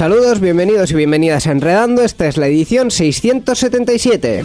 Saludos, bienvenidos y bienvenidas a Enredando. Esta es la edición 677.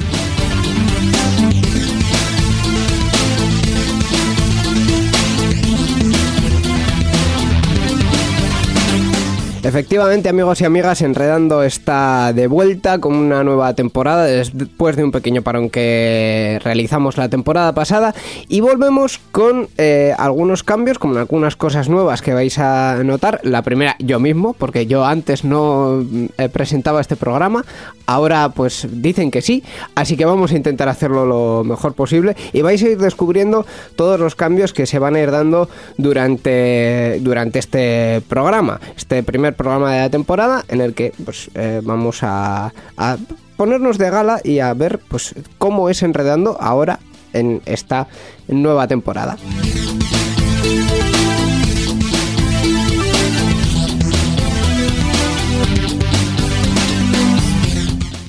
Efectivamente, amigos y amigas, Enredando está de vuelta con una nueva temporada después de un pequeño parón que realizamos la temporada pasada. Y volvemos con eh, algunos cambios, como algunas cosas nuevas que vais a notar. La primera, yo mismo, porque yo antes no eh, presentaba este programa, ahora pues dicen que sí, así que vamos a intentar hacerlo lo mejor posible. Y vais a ir descubriendo todos los cambios que se van a ir dando durante, durante este programa, este primer programa de la temporada en el que pues, eh, vamos a, a, ponernos de gala y a ver pues, cómo es enredando ahora en esta nueva temporada.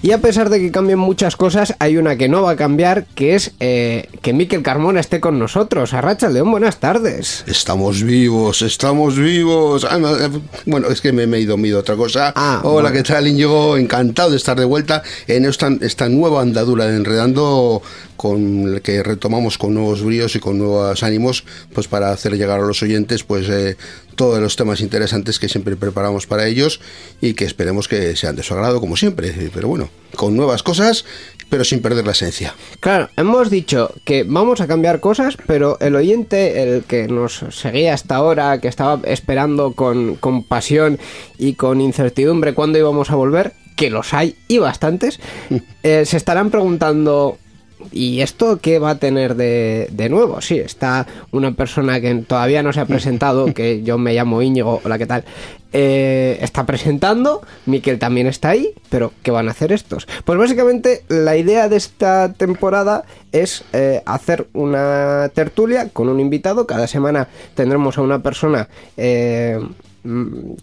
Y a pesar de que cambien muchas cosas, hay una que no va a cambiar, que es eh, que Miquel Carmona esté con nosotros. Arracha León, buenas tardes. Estamos vivos, estamos vivos. Ah, bueno, es que me, me he ido a otra cosa. Ah, Hola, bueno. ¿qué tal, Íñigo? Encantado de estar de vuelta en esta, esta nueva andadura de Enredando con el que retomamos con nuevos bríos y con nuevos ánimos, pues para hacer llegar a los oyentes, pues eh, todos los temas interesantes que siempre preparamos para ellos y que esperemos que sean de su agrado, como siempre. Pero bueno, con nuevas cosas, pero sin perder la esencia. Claro, hemos dicho que vamos a cambiar cosas, pero el oyente, el que nos seguía hasta ahora, que estaba esperando con, con pasión y con incertidumbre cuándo íbamos a volver, que los hay y bastantes, eh, se estarán preguntando ¿Y esto qué va a tener de, de, nuevo? Sí, está una persona que todavía no se ha presentado, que yo me llamo Íñigo, hola, ¿qué tal? Eh, está presentando, Miquel también está ahí, pero ¿qué van a hacer estos? Pues básicamente la idea de esta temporada es eh, hacer una tertulia con un invitado, cada semana tendremos a una persona... Eh,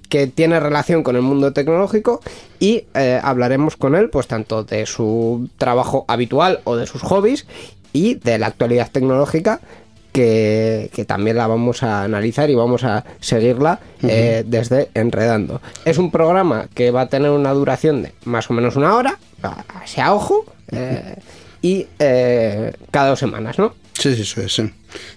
que tiene relación con el mundo tecnológico y eh, hablaremos con él pues tanto de su trabajo habitual o de sus hobbies y de la actualidad tecnológica que, que, también la vamos a analizar y vamos a seguirla eh, desde Enredando. Es un programa que va a tener una duración de más o menos una hora, así a ojo, eh, y cada dos semanas, ¿no? Sí, sí, eso es. Sí.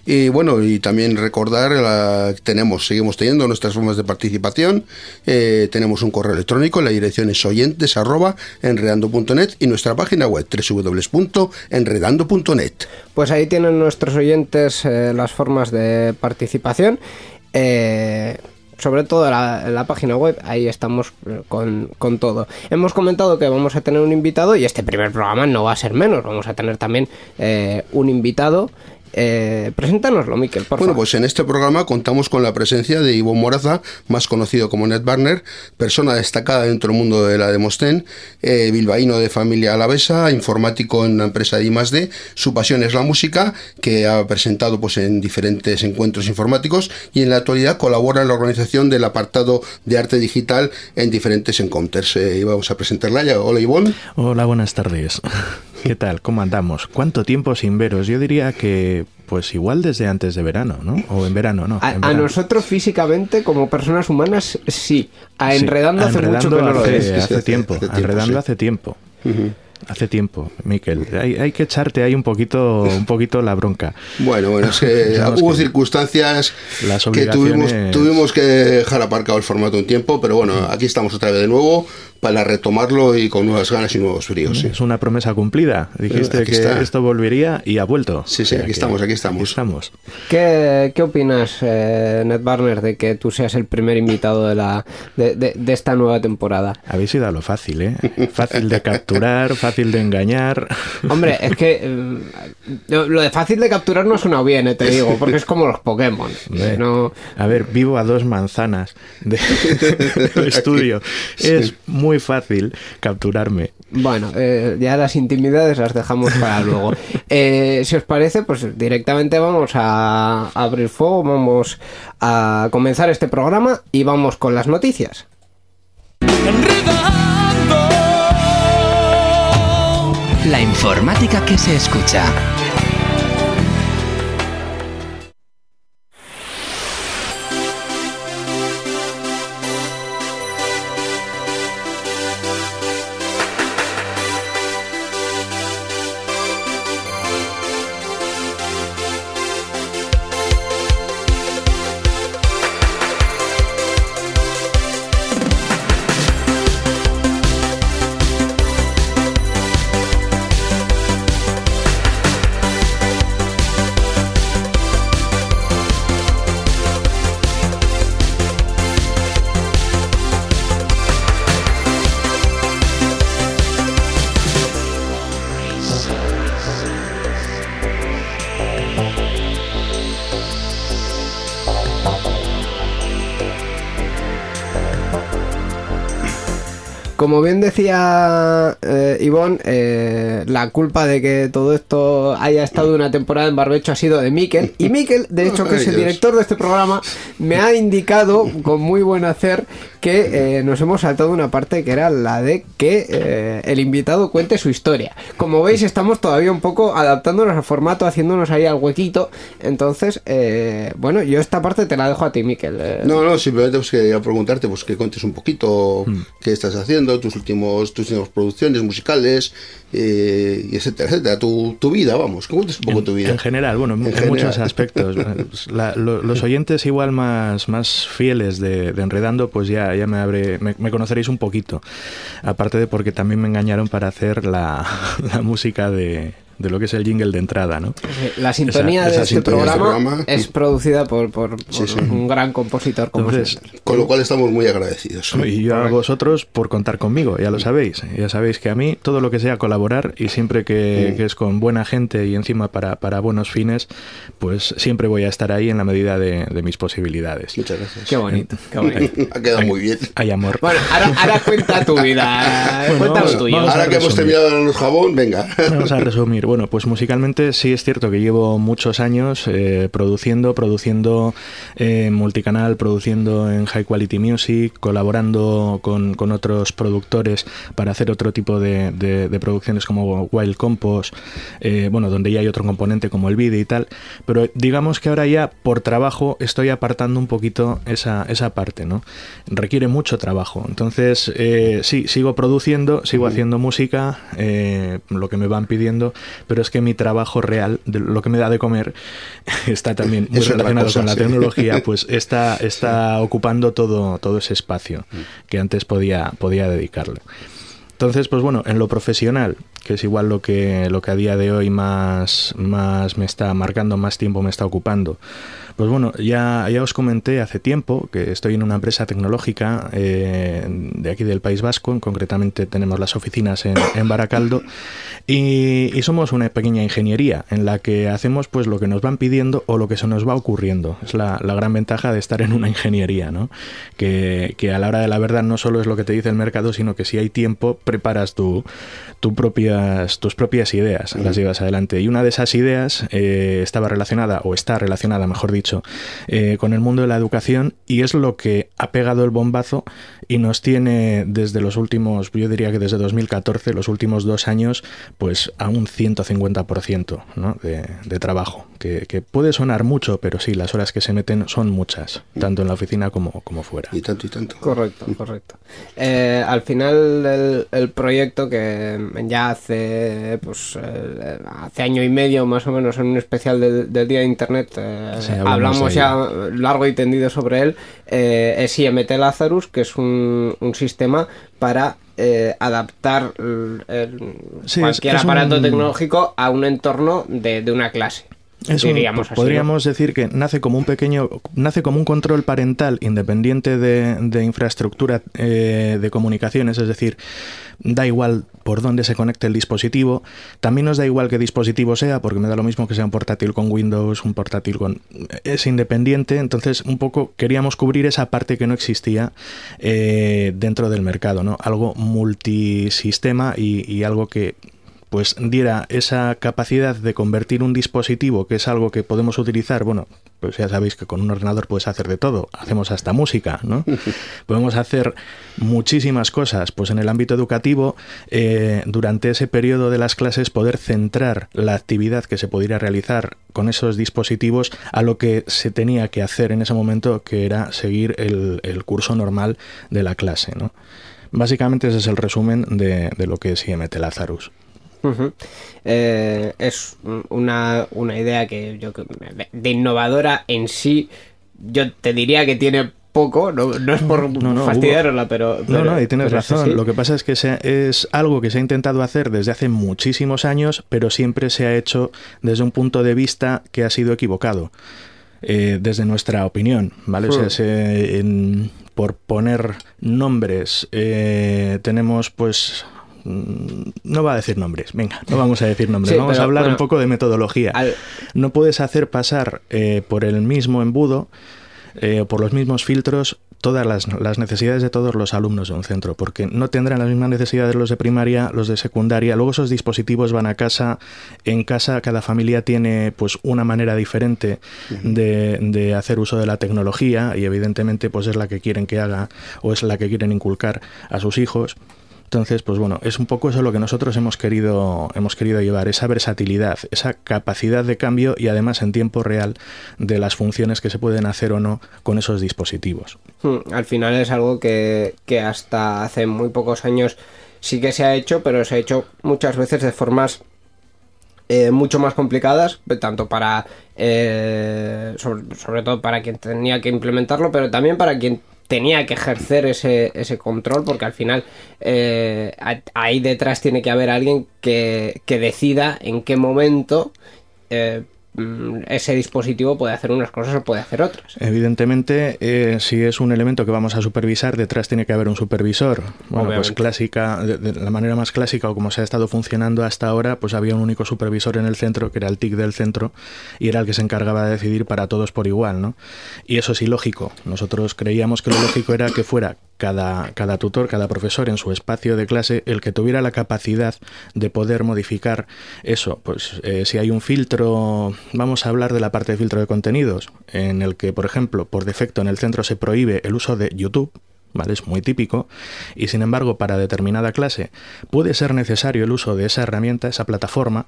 Y bueno, y también recordar, tenemos, seguimos teniendo nuestras formas de participación. Eh, tenemos un correo electrónico, la dirección es oyentes y nuestra página web www.enredando.net. Pues ahí tienen nuestros oyentes eh, las formas de participación. Eh, sobre todo la, la, página web, ahí estamos con, con, todo. Hemos comentado que vamos a tener un invitado y este primer programa no va a ser menos, vamos a tener también eh, un invitado. Eh, preséntanoslo, Miquel, por Bueno, favor. pues en este programa contamos con la presencia de Ivo Moraza, más conocido como Ned Barner, persona destacada dentro del mundo de la Demostén, eh, bilbaíno de familia alavesa, informático en una empresa de I+D. Su pasión es la música, que ha presentado pues, en diferentes encuentros informáticos y en la actualidad colabora en la organización del apartado de arte digital en diferentes encounters. Eh, y vamos a presentarla ya. Hola, Ivonne. Hola, buenas tardes. ¿Qué tal? ¿Cómo andamos? ¿Cuánto tiempo sin veros? Yo diría que, pues igual desde antes de verano, ¿no? O en verano, ¿no? A, en a verano. nosotros físicamente, como personas humanas, sí. A Sí, Enredando hace Enredando mucho que no lo hace, es. hace hace tiempo. tiempo, Enredando sí. hace tiempo. Uh -huh. Hace tiempo, Miquel. Hay, hay que echarte ahí un poquito, un poquito la bronca. Bueno, bueno, es que hubo que circunstancias las que tuvimos, tuvimos que dejar aparcado el formato un tiempo, pero bueno, aquí estamos otra vez de nuevo para retomarlo y con nuevas ganas y nuevos fríos. sí. Es una promesa cumplida. Dijiste Aquí que está. esto volvería y ha vuelto. Sí, sí, O sea aquí que estamos, aquí estamos. estamos. ¿Qué, qué opinas, eh, Ned Barner, de que tú seas el primer invitado de, la, de, de- de esta nueva temporada? Habéis ido a lo fácil, ¿eh? Fácil de capturar, fácil de engañar. Hombre, es que eh, lo lo de fácil de capturar no suena bien, eh, te digo, porque es como los Pokémon. Hombre, No, A ver, vivo a dos manzanas de- del estudio. Es muy fácil capturarme. Bueno, eh, ya las intimidades las dejamos para luego. Eh, si os parece, pues directamente vamos a abrir fuego, vamos a comenzar este programa y vamos con las noticias. La informática que se escucha. Como bien decía eh, Ivonne, eh, la culpa de que todo esto haya estado una temporada en barbecho ha sido de Miquel. Y Miquel, de hecho, que es el director de este programa, me ha indicado con muy buen hacer que eh, nos hemos saltado una parte que era la de que eh, el invitado cuente su historia. Como veis, estamos todavía un poco adaptándonos al formato, haciéndonos ahí al huequito. Entonces, eh, bueno, yo esta parte te la dejo a ti, Miquel. Eh, No, no, simplemente pues, quería preguntarte pues, que cuentes un poquito qué estás haciendo, tus últimos, tus últimas producciones musicales, eh, y etcétera, etcétera. Tu, tu vida, vamos, cuentes un poco tu vida. En general, bueno, en, En en general. muchos aspectos. La- lo- los oyentes igual más, más fieles de, de Enredando, pues ya, ya me, habré, me, me conoceréis un poquito. Aparte de porque también me engañaron para hacer la, la música de, de lo que es el jingle de entrada, ¿no? La sintonía Esa- de esa este sintonía de este programa, programa. es producida por, por- por Sí, sí. un gran compositor como Entonces. Con lo cual estamos muy agradecidos. Y yo a vosotros por contar conmigo, ya lo sabéis. Ya sabéis que a mí todo lo que sea colaborar y siempre que, que es con buena gente y encima para, para buenos fines, pues siempre voy a estar ahí en la medida de, de mis posibilidades. Muchas gracias. Qué bonito, qué bonito. Ha quedado muy bien. Hay amor. Bueno, ahora, ahora cuenta tu vida. Bueno, cuenta lo tuyo. Ahora que hemos terminado el jabón, venga. Vamos a resumir. Bueno, pues musicalmente sí es cierto que llevo muchos años eh, produciendo, produciendo en multicanal, produciendo en High Quality Music, colaborando con, con otros productores para hacer otro tipo de, de- de producciones como Wild Compost, eh, bueno, donde ya hay otro componente como el vídeo y tal. Pero digamos que ahora ya por trabajo estoy apartando un poquito esa, esa parte, ¿no? Requiere mucho trabajo. Entonces, eh, sí, sigo produciendo, sigo haciendo música, eh, lo que me van pidiendo, pero es que mi trabajo real, de lo que me da de comer, está también muy Es relacionado cosa, con la sí. tecnología, pues está, está ocupando todo, todo ese espacio que antes podía, podía dedicarle. Entonces, pues bueno, en lo profesional, que es igual lo que, lo que a día de hoy más, más me está marcando, más tiempo me está ocupando. Pues bueno, ya, ya os comenté hace tiempo que estoy en una empresa tecnológica eh, de aquí del País Vasco, concretamente tenemos las oficinas en, en Baracaldo, y, y somos una pequeña ingeniería en la que hacemos pues lo que nos van pidiendo o lo que se nos va ocurriendo. Es la, la gran ventaja de estar en una ingeniería, ¿no? Que, que a la hora de la verdad no solo es lo que te dice el mercado, sino que si hay tiempo preparas tu, tu propias, tus propias ideas, las llevas adelante. Y una de esas ideas eh, estaba relacionada, o está relacionada, mejor dicho, eh, con el mundo de la educación y es lo que ha pegado el bombazo y nos tiene desde los últimos, yo diría que desde 2014, los últimos dos años, pues a un 150% ¿no? de, de trabajo, que, que puede sonar mucho, pero sí, las horas que se meten son muchas, tanto en la oficina como, como fuera. Y tanto y tanto. Correcto, correcto. Eh, al final el, el proyecto que ya hace pues eh, hace año y medio más o menos en un especial del, del Día de Internet eh, Sí, hablamos ya largo y tendido sobre él, eh, es IMT Lazarus, que es un, un sistema para eh, adaptar el- el- Sí, es- cualquier es aparato un- tecnológico a un entorno de, de una clase. Es un- diríamos así, ¿no? podríamos decir que nace como un pequeño, nace como un control parental independiente de, de infraestructura eh, de comunicaciones, es decir, da igual por dónde se conecte el dispositivo, también nos da igual qué dispositivo sea, porque me da lo mismo que sea un portátil con Windows, un portátil con... es independiente, entonces un poco queríamos cubrir esa parte que no existía eh, dentro del mercado, ¿no? Algo multisistema y, y algo que pues diera esa capacidad de convertir un dispositivo, que es algo que podemos utilizar, bueno, pues ya sabéis que con un ordenador puedes hacer de todo, hacemos hasta música, ¿no? Podemos hacer muchísimas cosas, pues en el ámbito educativo, eh, durante ese periodo de las clases, poder centrar la actividad que se pudiera realizar con esos dispositivos a lo que se tenía que hacer en ese momento, que era seguir el, el curso normal de la clase, ¿no? Básicamente ese es el resumen de, de lo que es IMT Lazarus. Eh, es una, una idea que yo de innovadora en sí, yo te diría que tiene poco, no, no es por No, no, fastidiarla, pero, No, pero- no, y tienes razón. Lo que pasa es que se- es algo que se ha intentado hacer desde hace muchísimos años, pero siempre se ha hecho desde un punto de vista que ha sido equivocado. eh, desde nuestra opinión, ¿vale? O sea, Hmm. se- en- por poner nombres, eh, tenemos pues... mm, No va a decir nombres, venga, no vamos a decir nombres, Sí, vamos a hablar bueno, un poco de metodología. al- No puedes hacer pasar eh, por el mismo embudo, eh, por los mismos filtros, todas las, las necesidades de todos los alumnos de un centro, porque no tendrán las mismas necesidades los de primaria, los de secundaria. Luego esos dispositivos van a casa. En casa cada familia tiene pues una manera diferente de, de hacer uso de la tecnología y evidentemente pues es la que quieren que haga o es la que quieren inculcar a sus hijos. Entonces, pues bueno, es un poco eso lo que nosotros hemos querido, hemos querido llevar, esa versatilidad, esa capacidad de cambio y además en tiempo real de las funciones que se pueden hacer o no con esos dispositivos. Hmm, Al final es algo que, que hasta hace muy pocos años sí que se ha hecho, pero se ha hecho muchas veces de formas eh, mucho más complicadas, tanto para, eh, sobre, sobre todo para quien tenía que implementarlo, pero también para quien tenía que ejercer ese, ese control, porque al final eh, ahí detrás tiene que haber alguien que, que decida en qué momento eh, ese dispositivo puede hacer unas cosas o puede hacer otras. Evidentemente, eh, si es un elemento que vamos a supervisar, detrás tiene que haber un supervisor. Bueno, pues clásica, de, de la manera más clásica o como se ha estado funcionando hasta ahora, pues había un único supervisor en el centro, que era el TIC del centro, y era el que se encargaba de decidir para todos por igual, ¿no? Y eso es ilógico. Nosotros creíamos que lo lógico era que fuera cada, cada tutor, cada profesor en su espacio de clase, el que tuviera la capacidad de poder modificar eso. Pues eh, si hay un filtro, vamos a hablar de la parte de filtro de contenidos, en el que, por ejemplo, por defecto en el centro se prohíbe el uso de YouTube. ¿Vale? Es muy típico. Y sin embargo, para determinada clase puede ser necesario el uso de esa herramienta, esa plataforma,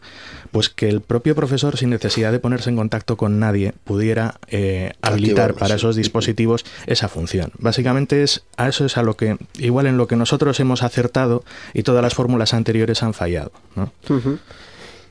pues que el propio profesor, sin necesidad de ponerse en contacto con nadie, pudiera eh, habilitar para esos dispositivos esa función. Básicamente es a eso es a lo que, igual en lo que nosotros hemos acertado y todas las fórmulas anteriores han fallado.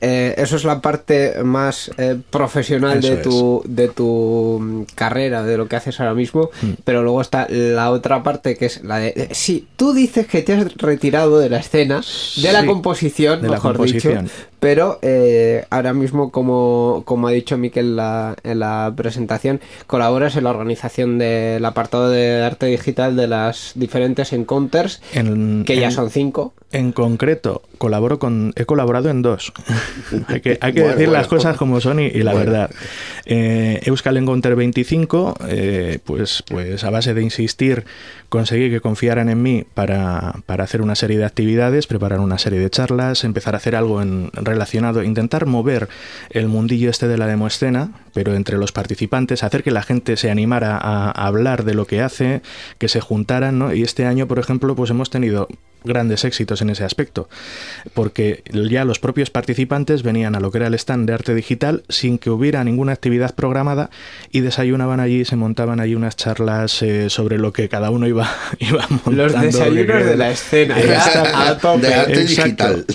Eh, eso es la parte más eh, profesional Eso de tu, de tu mm, carrera, de lo que haces ahora mismo, Mm. pero luego está la otra parte que es la de... eh, sí, tú dices que te has retirado de la escena, de la composición, de la mejor composición. dicho, pero eh, ahora mismo, como, como ha dicho Miquel en la, en la presentación, colaboras en la organización del apartado de arte digital de las diferentes encounters, En- que ya en- son cinco. En concreto, colaboro con, he colaborado en dos. hay que, hay que Bueno, decir bueno. las cosas como son y, y la Bueno. verdad. Eh, Euskal Encounter 25, eh, pues, pues a base de insistir, conseguí que confiaran en mí para, para hacer una serie de actividades, preparar una serie de charlas, empezar a hacer algo en, relacionado, intentar mover el mundillo este de la demoescena, pero entre los participantes, hacer que la gente se animara a, a hablar de lo que hace, que se juntaran, ¿no? Y este año, por ejemplo, pues hemos tenido grandes éxitos en ese aspecto, porque ya los propios participantes venían a lo que era el stand de arte digital sin que hubiera ninguna actividad programada y desayunaban allí, se montaban allí unas charlas eh, sobre lo que cada uno iba, iba montando. Los desayunos de la escena. a tope. De arte Exacto. digital.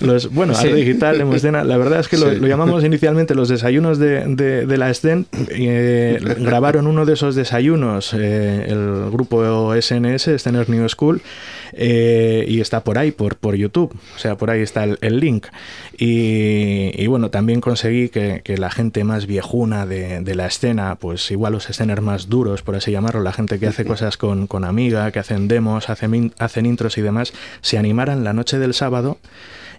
Los, bueno, arte digital, escena. La verdad es que lo, Sí. lo llamamos inicialmente los desayunos de, de- de la SDEN. Eh, grabaron uno de esos desayunos, eh, el grupo SNS, Stener New School, eh, y está por ahí, por, por YouTube. O sea, por ahí está el, el link. Y, y bueno, también conseguí que, que la gente más viejuna de, de la escena, pues igual los esceners más duros, por así llamarlo, la gente que hace cosas con, con Amiga, que hacen demos, hacen, hacen intros y demás, se animaran la noche del sábado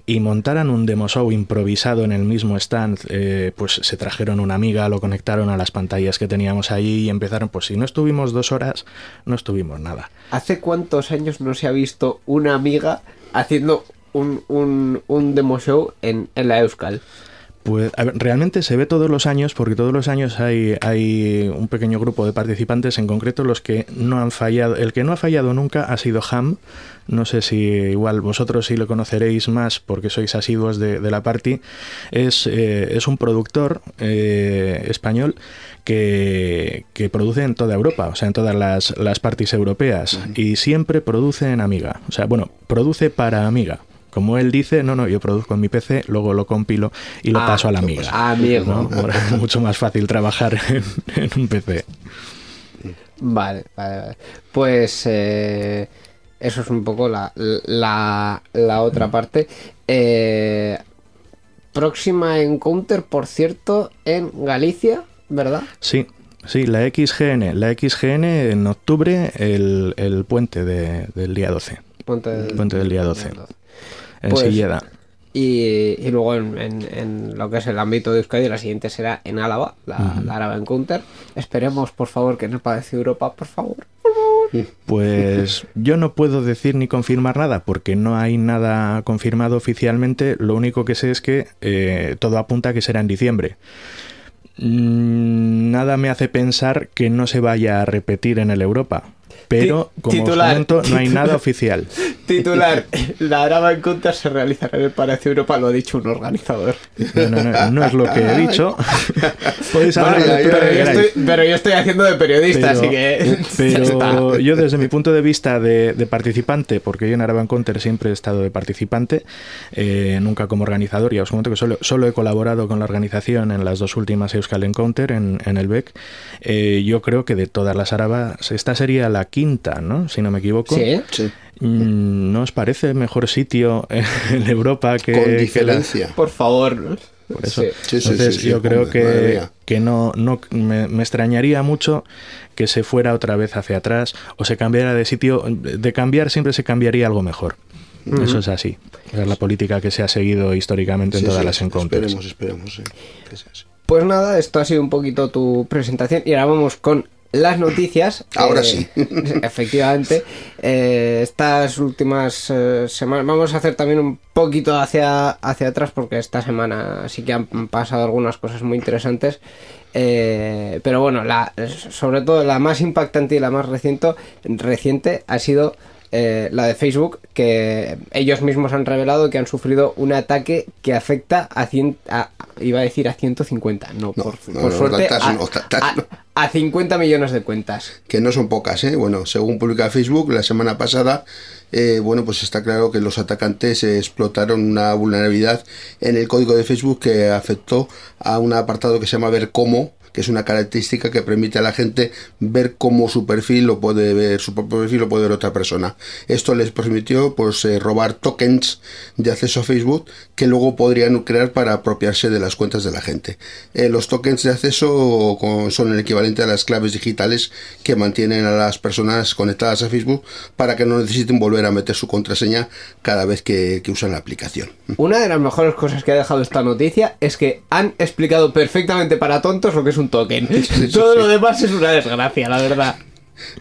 y montaran un demo show improvisado en el mismo stand, eh, pues se trajeron una amiga, lo conectaron a las pantallas que teníamos allí y empezaron, pues si no estuvimos dos horas, no estuvimos nada. ¿Hace cuántos años no se ha visto una amiga haciendo un, un, un demo show en, en la Euskal? Pues a ver, realmente se ve todos los años, porque todos los años hay, hay un pequeño grupo de participantes, en concreto los que no han fallado. El que no ha fallado nunca ha sido Ham. No sé si igual vosotros sí lo conoceréis más porque sois asiduos de, de la party. Es, eh, es un productor eh, español que, que produce en toda Europa, o sea, en todas las, las parties europeas. Y siempre produce en Amiga. O sea, bueno, produce para Amiga. Como él dice, no, no, yo produzco en mi PC, luego lo compilo y lo Ah, paso a la lo amiga. pasa- amigo. es mucho más fácil trabajar en, en un PC. Vale, vale, vale. Pues eh, eso es un poco la, la, la otra parte. Eh, próxima Encounter, por cierto, en Galicia, ¿verdad? Sí, sí, la XGN. La XGN en octubre, el, el puente de- del día 12. Ponte del- Puente del día 12. Pues- Silleda. Y, y luego en, en- en lo que es el ámbito de Euskadi, la siguiente será en Álava, la, la Álava Encounter. Esperemos, por favor, que no parezca Europa, por favor. Pues yo no puedo decir ni confirmar nada porque no hay nada confirmado oficialmente. Lo único que sé es que eh, todo apunta a que será en diciembre. Mm, Nada me hace pensar que no se vaya a repetir en el Europa. Pero, como os titular. comento, no hay nada oficial. Titular, la Álava Encounter se realizará en el Palacio Europa, lo ha dicho un organizador. No, no, no, no es lo que he dicho. Podéis hablar Bueno, de pero, que yo estoy, pero yo estoy haciendo de periodista, Pero- así que. Pero yo desde mi punto de vista de, de participante, porque yo en Araban Counter siempre he estado de participante, eh, nunca como organizador, ya os comento que solo, solo he colaborado con la organización en las dos últimas Euskal Encounter en, en el BEC, eh, yo creo que de todas las Arabas, esta sería la quinta, ¿no? Si no me equivoco. Sí, Sí, Mm, ¿No os parece mejor sitio en Europa que, con que la- diferencia. por favor. por eso. Sí. Sí, sí, Entonces sí, sí, yo creo hombre, que, que no, no me, me extrañaría mucho que se fuera otra vez hacia atrás o se cambiara de sitio. De cambiar siempre se cambiaría algo mejor. Eso es así. Es la política que se ha seguido históricamente en Sí, todas sí, las encounters. Esperemos, esperemos. sí, que sea así. Pues nada, esto ha sido un poquito tu presentación y ahora vamos con las noticias. Ahora Eh, sí. efectivamente. Eh, estas últimas eh, semanas vamos a hacer también un poquito hacia, hacia atrás porque esta semana sí que han pasado algunas cosas muy interesantes. Eh, pero bueno, la, sobre todo la más impactante y la más reciente, reciente ha sido eh, la de Facebook, que ellos mismos han revelado que han sufrido un ataque que afecta a, cien, a iba a decir a 150, no, No, por, no, por no, suerte, a 50 millones de cuentas. que no son pocas, ¿eh? Bueno, según publica Facebook la semana pasada, eh, bueno, pues está claro que los atacantes eh, explotaron una vulnerabilidad en el código de Facebook que afectó a un apartado que se llama ver cómo que es una característica que permite a la gente ver cómo su perfil lo puede ver, su propio perfil lo puede ver otra persona. Esto les permitió pues eh, robar tokens de acceso a Facebook que luego podrían crear para apropiarse de las cuentas de la gente. Eh, los tokens de acceso son el equivalente a las claves digitales que mantienen a las personas conectadas a Facebook para que no necesiten volver a meter su contraseña cada vez que, que usan la aplicación. Una de las mejores cosas que ha dejado esta noticia es que han explicado perfectamente para tontos lo que es un token. Todo sí. lo demás es una desgracia, la verdad.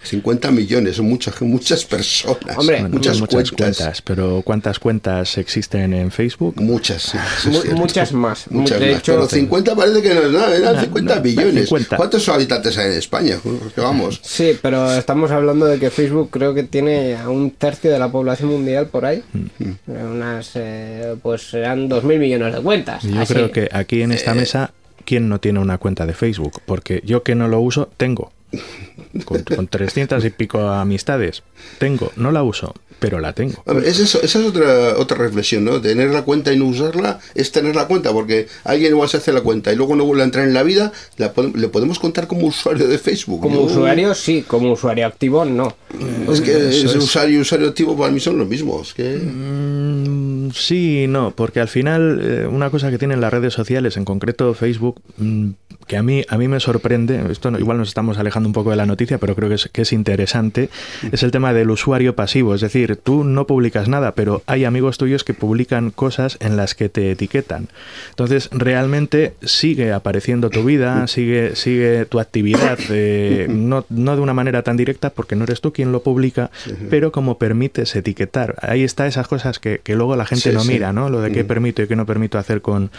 50 millones, son muchas, muchas personas. Hombre, Bueno, muchas, muchas cuentas. cuentas, pero ¿cuántas cuentas existen en Facebook? Muchas, sí, muchas más. Muchas de más. hecho, Pero 50 parece que no es nada, eran No, 50 no, billones. 50. ¿Cuántos habitantes hay en España? Que vamos. Sí, pero estamos hablando de que Facebook creo que tiene a un tercio de la población mundial por ahí. Mm. Unas, eh, pues serán 2.000 millones de cuentas. Yo Así. creo que aquí en esta mesa, ¿quién no tiene una cuenta de Facebook? Porque yo que no lo uso, tengo. Con, con 300 y pico amistades, tengo. No la uso, pero la tengo. A ver, es eso- esa es otra, otra reflexión, ¿no? Tener la cuenta y no usarla es tener la cuenta, porque alguien igual se hace la cuenta y luego no vuelve a entrar en la vida, la le podemos contar como usuario de Facebook. Como usuario sí, como usuario activo no. Es que Eso ese es. usuario y usuario activo para mí son los mismos. Que... Mm, sí y no, porque al final eh, una cosa que tienen las redes sociales, en concreto Facebook, mm, que a mí, a mí me sorprende, esto no- igual nos estamos alejando un poco de la noticia, pero creo que es, que es interesante, es el tema del usuario pasivo. Es decir, tú no publicas nada, pero hay amigos tuyos que publican cosas en las que te etiquetan. Entonces, realmente sigue apareciendo tu vida, sigue, sigue tu actividad, eh, no, no de una manera tan directa, porque no eres tú quien lo publica, pero como permites etiquetar. Ahí está esas cosas que, que luego la gente Sí, no sí. mira, ¿no? Lo de qué permito y qué no permito hacer con,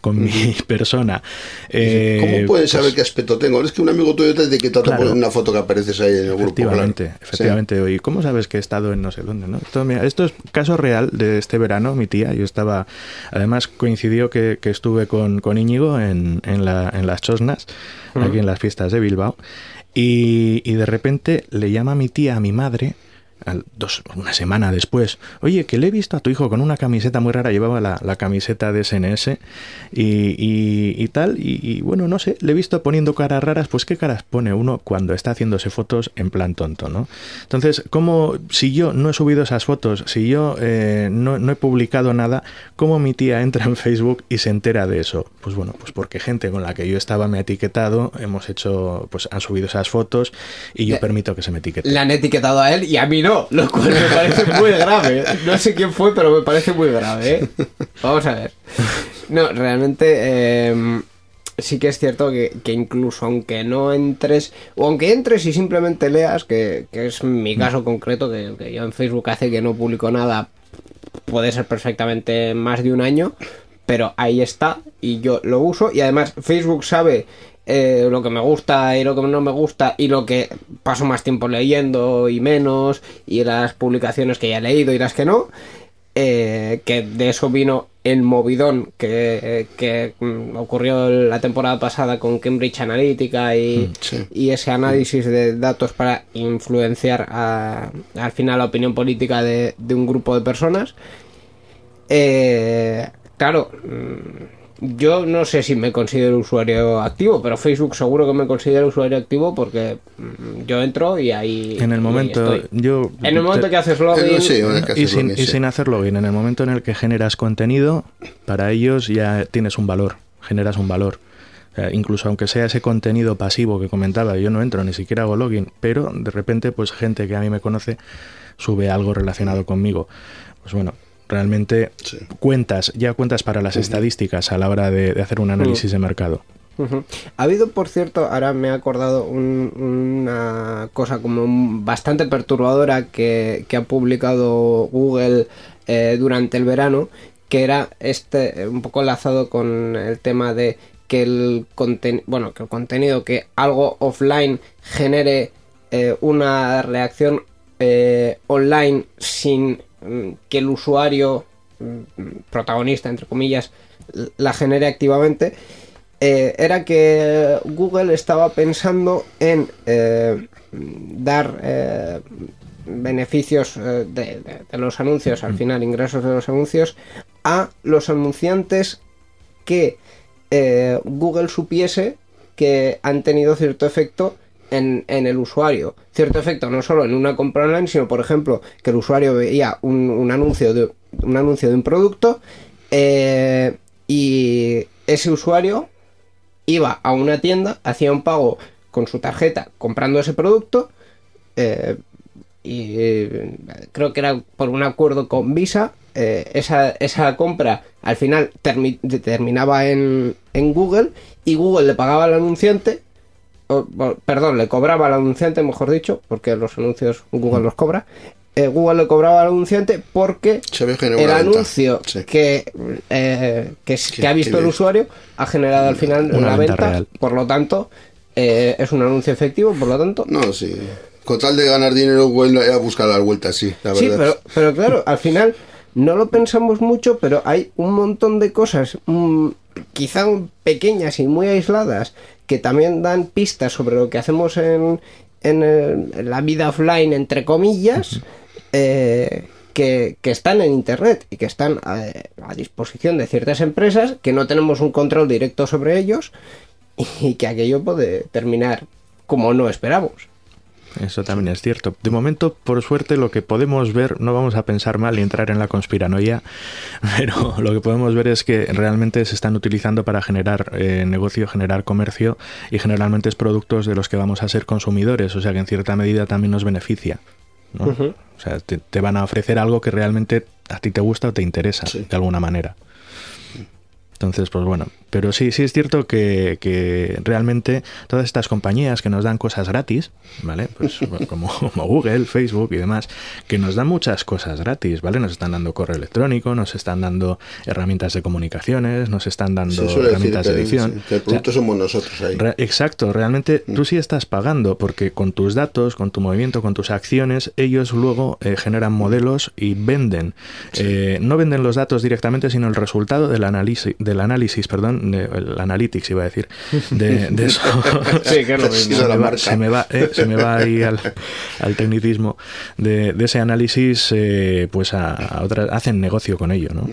con mi persona. Eh, ¿Cómo puedes saber pues, qué aspecto tengo? Es que un amigo tuyo te etiqueta Claro. por una foto que apareces ahí en el grupo. Efectivamente, claro. efectivamente. ¿Y cómo sabes que he estado en no sé dónde? ¿no? Esto, mira, esto es caso real de este verano, mi tía. Yo estaba, además coincidió que, que estuve con, con Íñigo en, en, la- en las Chosnas, aquí en las fiestas de Bilbao, y, y de repente le llama mi tía a mi madre. Al- dos, una semana después, oye, que le he visto a tu hijo con una camiseta muy rara, llevaba la, la camiseta de SNS y, y- y tal, y, y bueno, no sé, le he visto poniendo caras raras, pues qué caras pone uno cuando está haciéndose fotos en plan tonto, ¿no? Entonces, ¿cómo, si yo no he subido esas fotos, si yo eh, no, no he publicado nada, ¿cómo mi tía entra en Facebook y se entera de eso? Pues bueno, pues porque gente con la que yo estaba me ha etiquetado, hemos hecho, pues han subido esas fotos y yo Le- permito que se me etiquete. Le han etiquetado a él y a mí no, lo cual me parece muy grave. No sé quién fue, pero me parece muy grave. ¿eh? Vamos a ver. No, realmente eh, sí que es cierto que, incluso aunque no entres, o aunque entres y simplemente leas, que, que es mi caso concreto, que, que yo en Facebook hace que no publico nada, puede ser perfectamente más de un año, pero ahí está y yo lo uso y además Facebook sabe eh, lo que me gusta y lo que no me gusta y lo que paso más tiempo leyendo y menos y las publicaciones que ya he leído y las que no eh, que de eso vino el movidón que, que, mm, ocurrió la temporada pasada con Cambridge Analytica y, sí. y ese análisis de datos para influenciar a- al final la opinión política de, de un grupo de personas. Eh, claro, mm, yo no sé si me considero usuario activo, pero Facebook seguro que me considero usuario activo porque mm, yo entro y ahí. En el momento, estoy. yo... En el momento te- que haces login. Eh, sí, que y sin, login, y sí. sin hacerlo bien, en el momento en el que generas contenido, para ellos ya tienes un valor, generas un valor. O sea, incluso aunque sea ese contenido pasivo que comentaba, yo no entro, ni siquiera hago login, pero de repente, pues gente que a mí me conoce sube algo relacionado conmigo. Pues bueno, realmente Sí. cuentas, ya cuentas para las estadísticas a la hora de, de hacer un análisis de mercado. Ha habido, por cierto, ahora me he acordado un- una cosa como bastante perturbadora que, que ha publicado Google eh, durante el verano, que era este, un poco enlazado con el tema de que el contenido, bueno, que el contenido, que algo offline genere eh, una reacción eh, online sin que el usuario mm, protagonista, entre comillas, la genere activamente eh, era que Google estaba pensando en eh, dar eh, beneficios de, de- de los anuncios, al final ingresos de los anuncios, a los anunciantes que Google supiese que han tenido cierto efecto en, el usuario. Cierto efecto no solo en una compra online, sino por ejemplo que el usuario veía un, un anuncio, de, un anuncio de un producto eh, y ese usuario iba a una tienda, hacía un pago con su tarjeta comprando ese producto eh, y eh, creo que era por un acuerdo con Visa. eh, esa, esa compra al final termi- terminaba en, en Google y Google le pagaba al anunciante o, perdón, le cobraba al anunciante, mejor dicho, porque los anuncios Google los cobra. eh, Google le cobraba al anunciante porque Se había generado el anuncio Sí. que, eh, que, ha visto que el usuario ha generado al final Una una, venta venta, real. por lo tanto eh, es un anuncio efectivo, por lo tanto No, sí. Con tal de ganar dinero, Google a buscar las vueltas, sí, la Sí, pero claro, al final no lo pensamos mucho, pero hay un montón de cosas, mm, quizá pequeñas y muy aisladas, que también dan pistas sobre lo que hacemos en, en, el- en la vida offline, entre comillas, eh, que, que están en Internet y que están eh, a disposición de ciertas empresas, que no tenemos un control directo sobre ellos y que aquello puede terminar como no esperamos. Eso también es cierto. De momento, por suerte, lo que podemos ver, no vamos a pensar mal y entrar en la conspiranoia, pero lo que podemos ver es que realmente se están utilizando para generar eh, negocio, generar comercio y generalmente es productos de los que vamos a ser consumidores, o sea que en cierta medida también nos beneficia. ¿no? O sea, te, te van a ofrecer algo que realmente a ti te gusta o te interesa Sí. de alguna manera. Entonces, pues bueno, pero sí, sí es cierto que, que realmente todas estas compañías que nos dan cosas gratis, ¿vale? Pues como, como Google, Facebook y demás, que nos dan muchas cosas gratis, ¿vale? Nos están dando correo electrónico, nos están dando herramientas de comunicaciones, nos están dando herramientas que, de edición. sí, que el O sea, producto somos nosotros ahí. Re- Exacto, realmente tú sí estás pagando porque con tus datos, con tu movimiento, con tus acciones, ellos luego eh, generan modelos y venden. Eh, no venden los datos directamente, sino el resultado del análisis, del análisis, perdón, de- el analytics iba a decir, de, de eso. Sí, la Se me va- marca. Se me va, eh, se me va ahí al, al tecnicismo de, de ese análisis, eh, pues a, a otras, hacen negocio con ello, ¿no?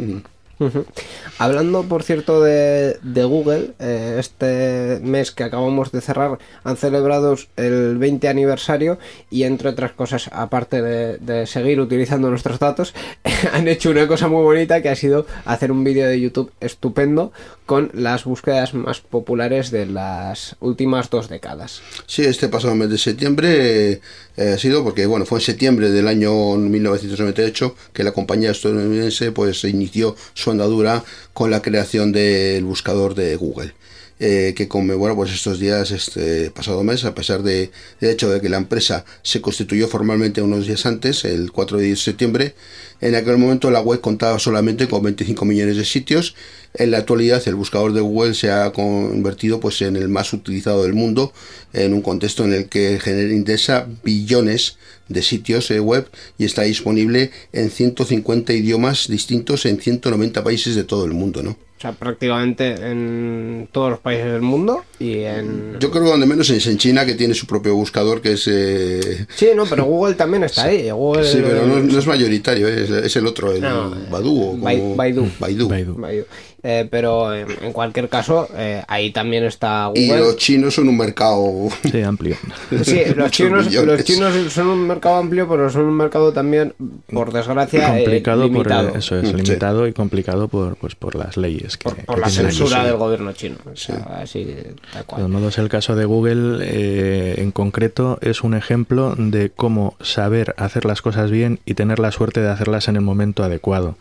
Hablando, por cierto, de, de Google, eh, este mes que acabamos de cerrar han celebrado el 20 aniversario y, entre otras cosas, aparte de, de seguir utilizando nuestros datos, han hecho una cosa muy bonita que ha sido hacer un vídeo de YouTube estupendo con las búsquedas más populares de las últimas dos décadas. Sí, este pasado mes de septiembre eh, ha sido porque, bueno, fue en septiembre del año 1998 que la compañía estadounidense pues inició su andadura con la creación del buscador de Google. Eh, que conmemora pues estos días este pasado mes a pesar de, de hecho de que la empresa se constituyó formalmente unos días antes el 4 de septiembre en aquel momento la web contaba solamente con 25 millones de sitios en la actualidad el buscador de Google se ha convertido pues en el más utilizado del mundo en un contexto en el que genera indexa billones de sitios eh, web y está disponible en 150 idiomas distintos en 190 países de todo el mundo, ¿no? O sea, prácticamente en todos los países del mundo y en... Yo creo que donde menos es en China que tiene su propio buscador que es eh, Sí, no, pero Google también está ahí. Google, sí, pero no, no es mayoritario, es, es el otro, el No, Baidu o Bai- como- Baidu. Baidu. Baidu. Baidu. Eh, pero en, en cualquier caso, eh, ahí también está Y Google. los chinos son un mercado Sí, amplio. Sí, los chinos, los chinos son un mercado amplio, pero son un mercado también, por desgracia, eh, complicado por limitado. eso es Sí. limitado y complicado por pues por las leyes que, por, que la censura del gobierno chino. O sea, así, tal De cual. todos modos, el caso de Google eh, en concreto es un ejemplo de cómo saber hacer las cosas bien y tener la suerte de hacerlas en el momento adecuado.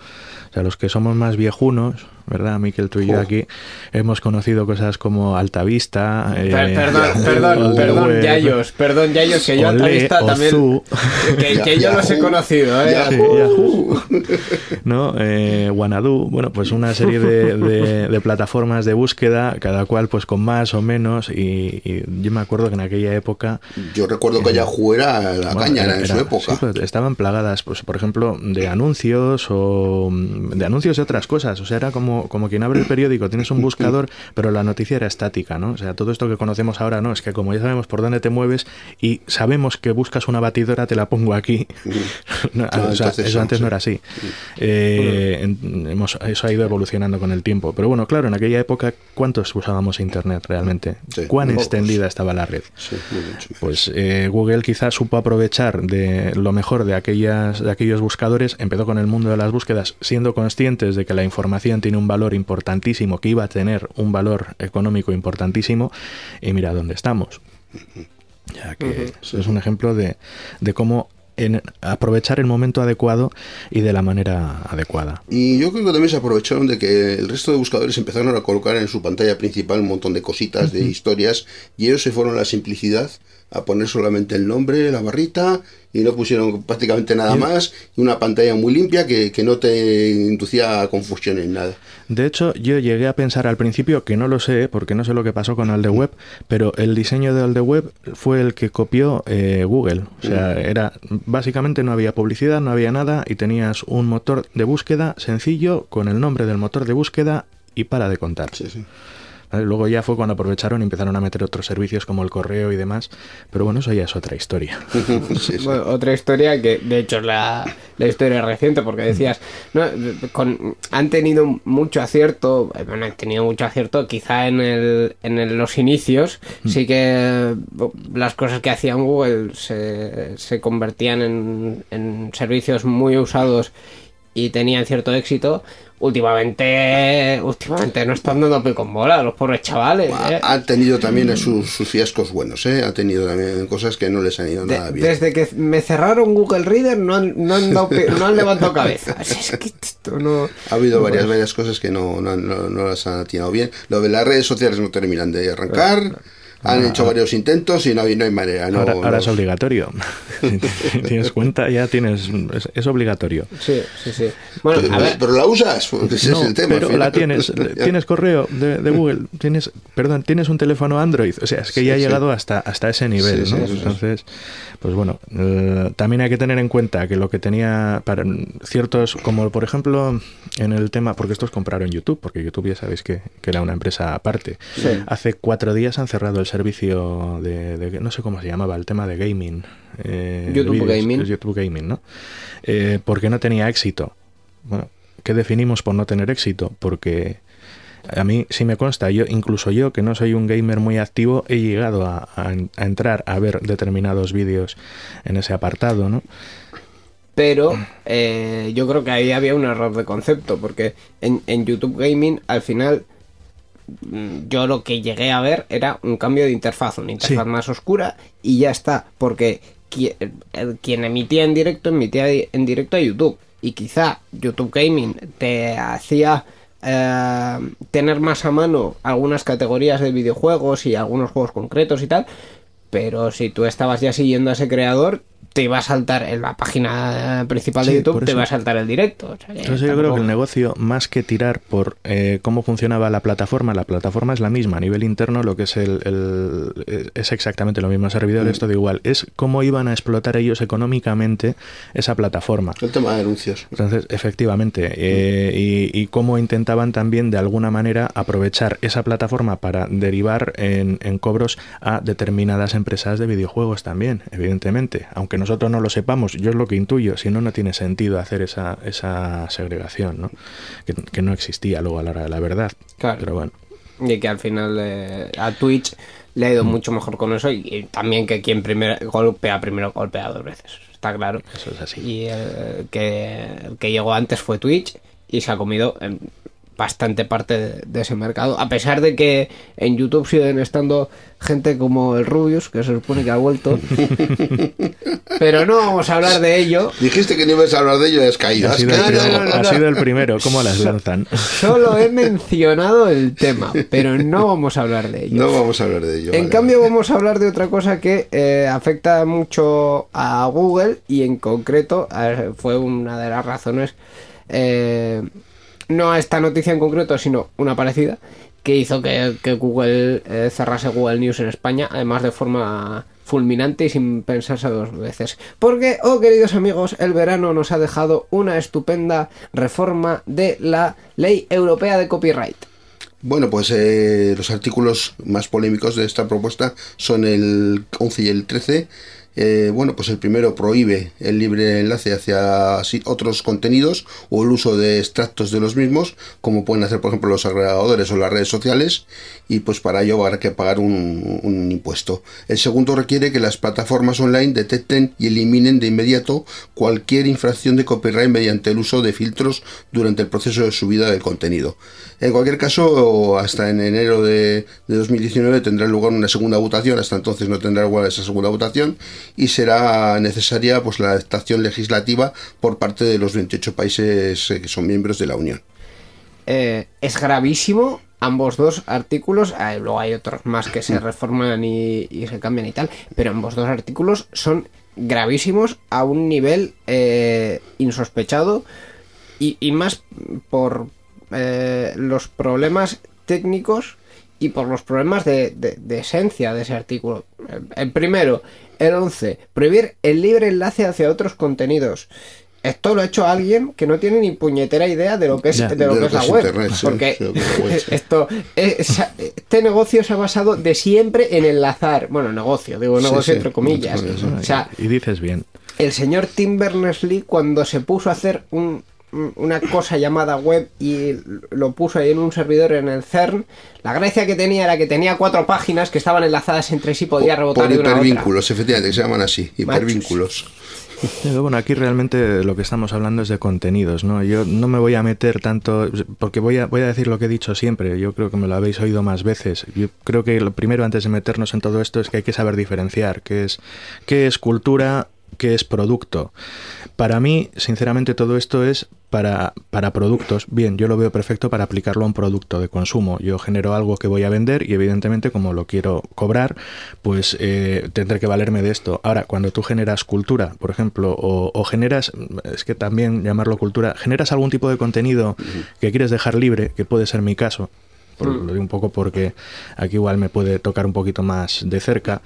O sea, los que somos más viejunos, ¿verdad, Miquel? Tú y yo aquí hemos conocido cosas como Altavista. eh, Per- perdón, perdón, perdón, Web, Yayos, perdón, Yayos, que yo Olé, Altavista también. Que, que yo los he conocido, ¿eh? Sí, Yahoo. ¿no? Eh, Wanadu, bueno, pues una serie de, de- de plataformas de búsqueda, cada cual pues con más o menos, y, y yo me acuerdo que en aquella época... Yo recuerdo que Yahoo era la bueno, caña era- en su era- época. sí, pues, estaban plagadas, pues por ejemplo, de anuncios o mm, de anuncios de otras cosas. O sea, era como, como quien abre el periódico, tienes un buscador, pero la noticia era estática, ¿no? O sea, todo esto que conocemos ahora, ¿no? Es que como ya sabemos por dónde te mueves y sabemos que buscas una batidora, te la pongo aquí. No, Ah, o sea, eso antes sí. no era así. Eh, hemos, eso ha ido evolucionando con el tiempo. Pero bueno, claro, en aquella época, ¿cuántos usábamos Internet realmente? Sí, ¿Cuán pocos. extendida estaba la red? Sí. Pues eh, Google quizás supo aprovechar de lo mejor de, aquellas, de aquellos buscadores, empezó con el mundo de las búsquedas siendo conscientes de que la información tiene un valor importantísimo, que iba a tener un valor económico importantísimo, y mira dónde estamos. Ya que eso es un ejemplo de, de cómo en aprovechar el momento adecuado y de la manera adecuada. Y yo creo que también se aprovecharon de que el resto de buscadores empezaron a colocar en su pantalla principal un montón de cositas, de historias, y ellos se fueron a la simplicidad a poner solamente el nombre, la barrita, y no pusieron prácticamente nada más, y una pantalla muy limpia que, que no te inducía a confusión en nada. De hecho, yo llegué a pensar al principio, que no lo sé, porque no sé lo que pasó con Aldeweb, pero el diseño de Aldeweb fue el que copió eh, Google. O sea, era básicamente no había publicidad, no había nada, y tenías un motor de búsqueda sencillo con el nombre del motor de búsqueda y para de contar. Sí, sí. ¿Vale? Luego ya fue cuando aprovecharon y empezaron a meter otros servicios como el correo y demás, pero bueno, eso ya es otra historia. Sí, sí. Bueno, otra historia que de hecho es la, la historia reciente, porque decías, no, con, han tenido mucho acierto, bueno, han tenido mucho acierto quizá en, el, en el- los inicios, sí que las cosas que hacían Google se, se convertían en, en servicios muy usados y tenían cierto éxito. Últimamente, últimamente no están dando pico en bola los pobres chavales. ¿eh? Ha, tenido también sus, sus fiascos buenos, ¿eh? Ha tenido también cosas que no les han ido De- nada bien. desde que me cerraron Google Reader no han, no han, dado no han levantado cabeza. Es que esto no... Ha habido no varias, varias cosas que no, no, no- no las han atinado bien. Lo de las redes sociales no terminan de arrancar. Han hecho varios intentos y no hay, no hay manera. No, ahora ahora no- es obligatorio. si tienes cuenta, ya tienes. Es, es obligatorio. Sí, sí, sí. Bueno, a ver, Pero la usas, Porque ese No, es el tema. al pero la tienes. Tienes correo de, de Google. Tienes, perdón, tienes un teléfono Android. O sea, es que Sí, ya ha sí. llegado hasta, hasta ese nivel. Sí, ¿no? Entonces, pues bueno, eh, también hay que tener en cuenta que lo que tenía para ciertos, como por ejemplo en el tema, porque estos compraron YouTube, porque YouTube ya sabéis que, que era una empresa aparte. Sí. Hace cuatro días han cerrado el servicio de, de- no sé cómo se llamaba, el tema de gaming. eh, de YouTube Gaming. YouTube Gaming, ¿no? Eh, porque no tenía éxito. Bueno, ¿qué definimos por no tener éxito? Porque a mí sí me consta, yo incluso yo que no soy un gamer muy activo, he llegado a, a- a entrar a ver determinados vídeos en ese apartado, ¿no? pero eh, yo creo que ahí había un error de concepto, porque en, en YouTube Gaming al final yo lo que llegué a ver era un cambio de interfaz, una interfaz Sí. más oscura y ya está, porque qui- el- quien emitía en directo emitía en directo a YouTube y quizá YouTube Gaming te hacía eh, tener más a mano algunas categorías de videojuegos y algunos juegos concretos y tal, pero si tú estabas ya siguiendo a ese creador te iba a saltar en la página principal de Sí, YouTube, te iba a saltar el directo. o sea que Entonces yo creo que el negocio, más que tirar por eh, cómo funcionaba la plataforma, la plataforma es la misma a nivel interno, lo que es el, el- es exactamente lo mismo, servidores, todo igual. Es cómo iban a explotar ellos económicamente esa plataforma. El tema de anuncios. Entonces, efectivamente, eh, y, y cómo intentaban también de alguna manera aprovechar esa plataforma para derivar en, en cobros a determinadas empresas de videojuegos también, evidentemente. Aunque nosotros no lo sepamos, yo es lo que intuyo, si no, no tiene sentido hacer esa, esa segregación, ¿no? Que, que no existía luego a la hora de la verdad. Claro. Pero bueno, Y que al final eh, a Twitch le ha Mm. ido mucho mejor con eso y, y también que quien primero golpea primero golpea dos veces, está claro. eso es así. Y el que, el que llegó antes fue Twitch y se ha comido em, bastante parte de, de ese mercado. A pesar de que en YouTube siguen estando gente como el Rubius, que se supone que ha vuelto. Pero no vamos a hablar de ello. Dijiste que no ibas a hablar de ello y has caído. Ha has sido, el no, primero, no, no, ha no. sido el primero, ¿cómo las lanzan? Solo he mencionado el tema, pero no vamos a hablar de ello. No vamos a hablar de ello. En vale, cambio vamos a hablar de otra cosa que eh, afecta mucho a Google y en concreto eh, fue una de las razones, eh, no a esta noticia en concreto, sino una parecida, que hizo que, que Google eh, cerrase Google News en España, además de forma fulminante y sin pensarse dos veces. Porque, oh queridos amigos, el verano nos ha dejado una estupenda reforma de la ley europea de copyright. Bueno, pues eh, los artículos más polémicos de esta propuesta son el 11 y el 13. Eh, bueno, pues el primero prohíbe el libre enlace hacia otros contenidos o el uso de extractos de los mismos, como pueden hacer, por ejemplo, los agregadores o las redes sociales, y pues para ello habrá que pagar un, un impuesto. El segundo requiere que las plataformas online detecten y eliminen de inmediato cualquier infracción de copyright mediante el uso de filtros durante el proceso de subida del contenido. En cualquier caso, hasta en enero de, de 2019 tendrá lugar una segunda votación, hasta entonces no tendrá lugar esa segunda votación, y será necesaria pues la adaptación legislativa por parte de los 28 países eh, que son miembros de la Unión. Eh, es gravísimo ambos dos artículos, eh, luego hay otros más que Mm. se reforman y, y se cambian y tal, pero ambos dos artículos son gravísimos a un nivel eh, insospechado y, y más por eh, los problemas técnicos y por los problemas de, de- de esencia de ese artículo. El primero, el 11, prohibir el libre enlace hacia otros contenidos. Esto lo ha hecho alguien que no tiene ni puñetera idea de lo que es, Ya. de lo De que lo es la es web. Internet, porque sí, sí. esto, es- este negocio se ha basado de siempre en enlazar. Bueno, negocio, digo negocio sí, entre comillas. sí, sí. O sea, y dices bien. el señor Tim Berners-Lee cuando se puso a hacer un- una cosa llamada web y lo puso ahí en un servidor en el CERN, la gracia que tenía era que tenía cuatro páginas que estaban enlazadas entre sí, podía rebotar por de una a otra. hipervínculos, efectivamente, que se llaman así, hipervínculos. Pero bueno, aquí realmente lo que estamos hablando es de contenidos, ¿no? Yo no me voy a meter tanto, porque voy a, voy a decir lo que he dicho siempre, yo creo que me lo habéis oído más veces. Yo creo que lo primero antes de meternos en todo esto es que hay que saber diferenciar qué es, qué es cultura, qué es producto. Para mí, sinceramente, todo esto es para, para productos. Bien, yo lo veo perfecto para aplicarlo a un producto de consumo. Yo genero algo que voy a vender y evidentemente como lo quiero cobrar, pues eh, tendré que valerme de esto. Ahora, cuando tú generas cultura, por ejemplo, o, o generas, es que también llamarlo cultura, generas algún tipo de contenido que quieres dejar libre, que puede ser mi caso, por- lo digo un poco porque aquí igual me puede tocar un poquito más de cerca.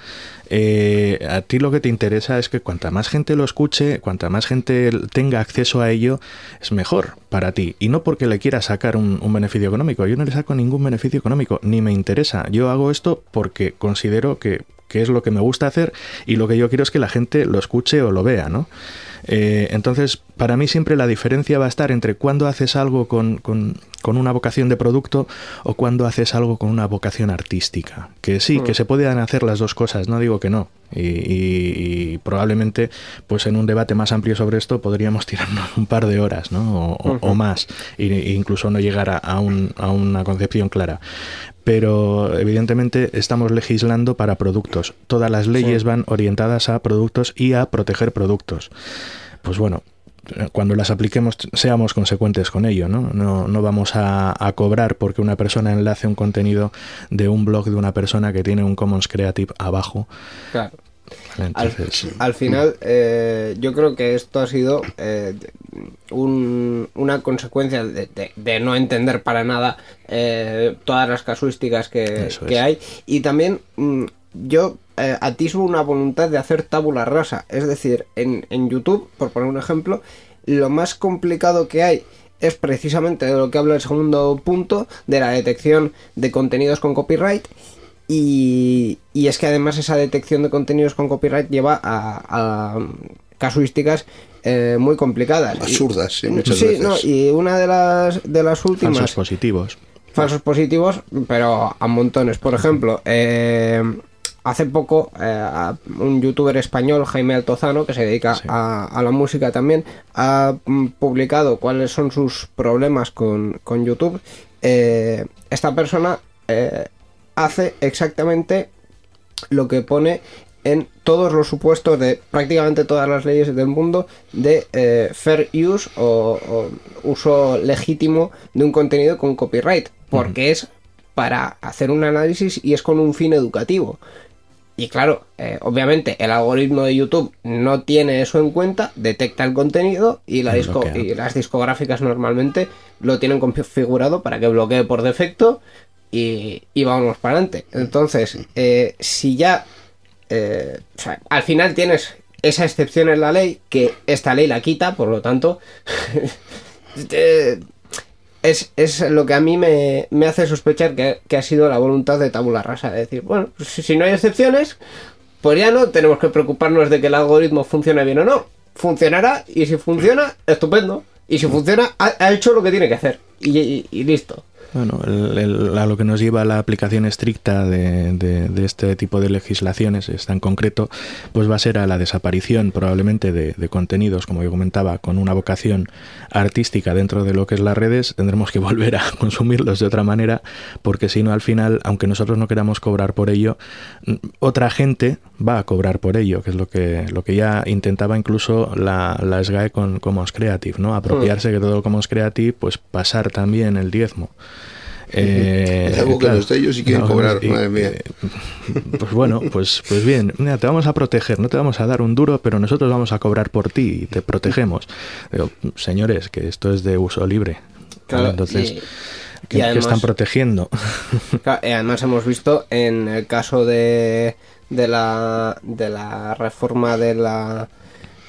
Eh, a ti lo que te interesa es que cuanta más gente lo escuche, cuanta más gente tenga acceso a ello, es mejor para ti. Y no porque le quieras sacar un, un beneficio económico. Yo no le saco ningún beneficio económico, ni me interesa. Yo hago esto porque considero que, que es lo que me gusta hacer y lo que yo quiero es que la gente lo escuche o lo vea, ¿no? Eh, entonces, para mí siempre la diferencia va a estar entre cuando haces algo con, con- con una vocación de producto o cuando haces algo con una vocación artística. Que sí, que se pueden hacer las dos cosas, no digo que no. Y, y- y probablemente, pues en un debate más amplio sobre esto podríamos tirarnos un par de horas, ¿no? O, más, e e incluso no llegar a, a un- a una concepción clara. Pero evidentemente estamos legislando para productos. Todas las leyes van orientadas a productos y a proteger productos. Pues bueno, cuando las apliquemos seamos consecuentes con ello, ¿no? No, no vamos a, a cobrar porque una persona enlace un contenido de un blog de una persona que tiene un Commons Creative abajo. Claro. ¿Vale? Al, Entonces, al final, eh, yo creo que esto ha sido eh, un- una consecuencia de, de- de no entender para nada eh, todas las casuísticas que, hay. Y también mm, yo eh, atisbo una voluntad de hacer tabula rasa. Es decir, en, en YouTube, por poner un ejemplo, lo más complicado que hay es precisamente de lo que habla el segundo punto, de la detección de contenidos con copyright. Y, y es que además esa detección de contenidos con copyright lleva a, a casuísticas eh, muy complicadas. Y- Absurdas, sí, muchas sí, veces. no, y una de las, de las últimas falsos positivos. falsos positivos, pero a montones. Por ejemplo, eh, hace poco eh, a- un youtuber español, Jaime Altozano, que se dedica Sí. a, a la música también, ha publicado cuáles son sus problemas con, con YouTube. Eh, esta persona eh, hace exactamente lo que pone en todos los supuestos de prácticamente todas las leyes del mundo de eh, fair use o, o uso legítimo de un contenido con copyright, porque es para hacer un análisis y es con un fin educativo. Y claro, eh, obviamente el algoritmo de YouTube no tiene eso en cuenta, detecta el contenido y, la Y disco- bloquea. y las discográficas normalmente lo tienen configurado para que bloquee por defecto y, vámonos para adelante. Entonces, eh, si ya eh, al final tienes esa excepción en la ley que esta ley la quita, por lo tanto, eh, es, es lo que a mí me, me hace sospechar que, que ha sido la voluntad de tabula rasa. De decir, bueno, pues si, no hay excepciones, pues ya no tenemos que preocuparnos de que el algoritmo funcione bien o no. Funcionará y si funciona, estupendo. Y si funciona, ha, hecho lo que tiene que hacer. Y listo. Bueno, el- a lo que nos lleva la aplicación estricta de este tipo de legislaciones, esta en concreto, pues va a ser a la desaparición probablemente de, de contenidos, como yo comentaba, con una vocación artística dentro de lo que es las redes, tendremos que volver a consumirlos de otra manera, porque si no al final, aunque nosotros no queramos cobrar por ello, mm, otra gente va a cobrar por ello, que es lo que, lo que ya intentaba incluso la, la SGAE con Commons Creative, ¿no? Apropiarse que todo Commons Creative, pues pasar también el diezmo. Eh, Es algo que claro, los de ellos sí quieren no, cobrar, y- madre mía. Pues bueno, pues, pues bien, mira, te vamos a proteger, no te vamos a dar un duro, pero nosotros vamos a cobrar por ti y te protegemos. Señores, que esto es de uso libre. Claro, Entonces, y- ¿qué, y además- están protegiendo? Claro, y además hemos visto en el caso de, de la de la reforma de la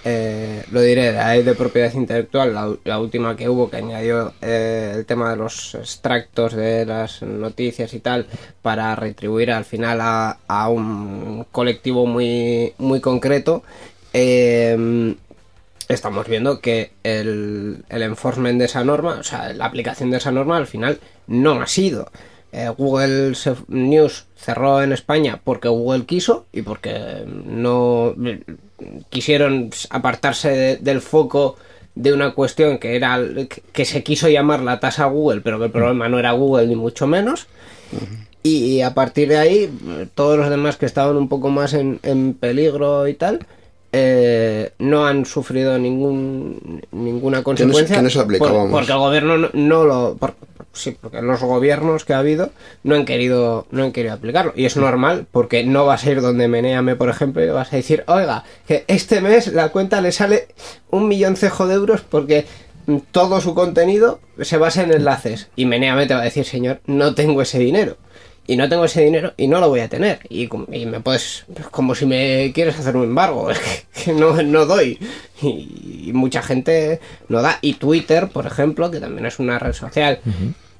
eh, lo diré, ley de propiedad intelectual, la, última que hubo que añadió eh, el tema de los extractos de las noticias y tal para retribuir al final a, a un colectivo muy muy concreto. eh, estamos viendo que el, el enforcement de esa norma, o sea, la aplicación de esa norma al final no ha sido. Eh, Google News cerró en España porque Google quiso y porque no quisieron apartarse de- del foco de una cuestión que era que se quiso llamar la tasa Google, pero que el problema no era Google ni mucho menos. Y a partir de ahí, todos los demás que estaban un poco más en, en peligro y tal, eh, no han sufrido ningún ninguna consecuencia. por- porque el gobierno no, no lo. por- sí, porque los gobiernos que ha habido no han querido no han querido aplicarlo. Y es normal, porque no va a ser donde Meneame, por ejemplo, y vas a decir, oiga, que este mes la cuenta le sale un milloncejo de euros porque todo su contenido se basa en enlaces. Y Meneame te va a decir, señor, no tengo ese dinero. Y no tengo ese dinero y no lo voy a tener. Y, me puedes. Como si me quieres hacer un embargo. Es que, que no, no doy. Y, y mucha gente no da. Y Twitter, por ejemplo, que también es una red social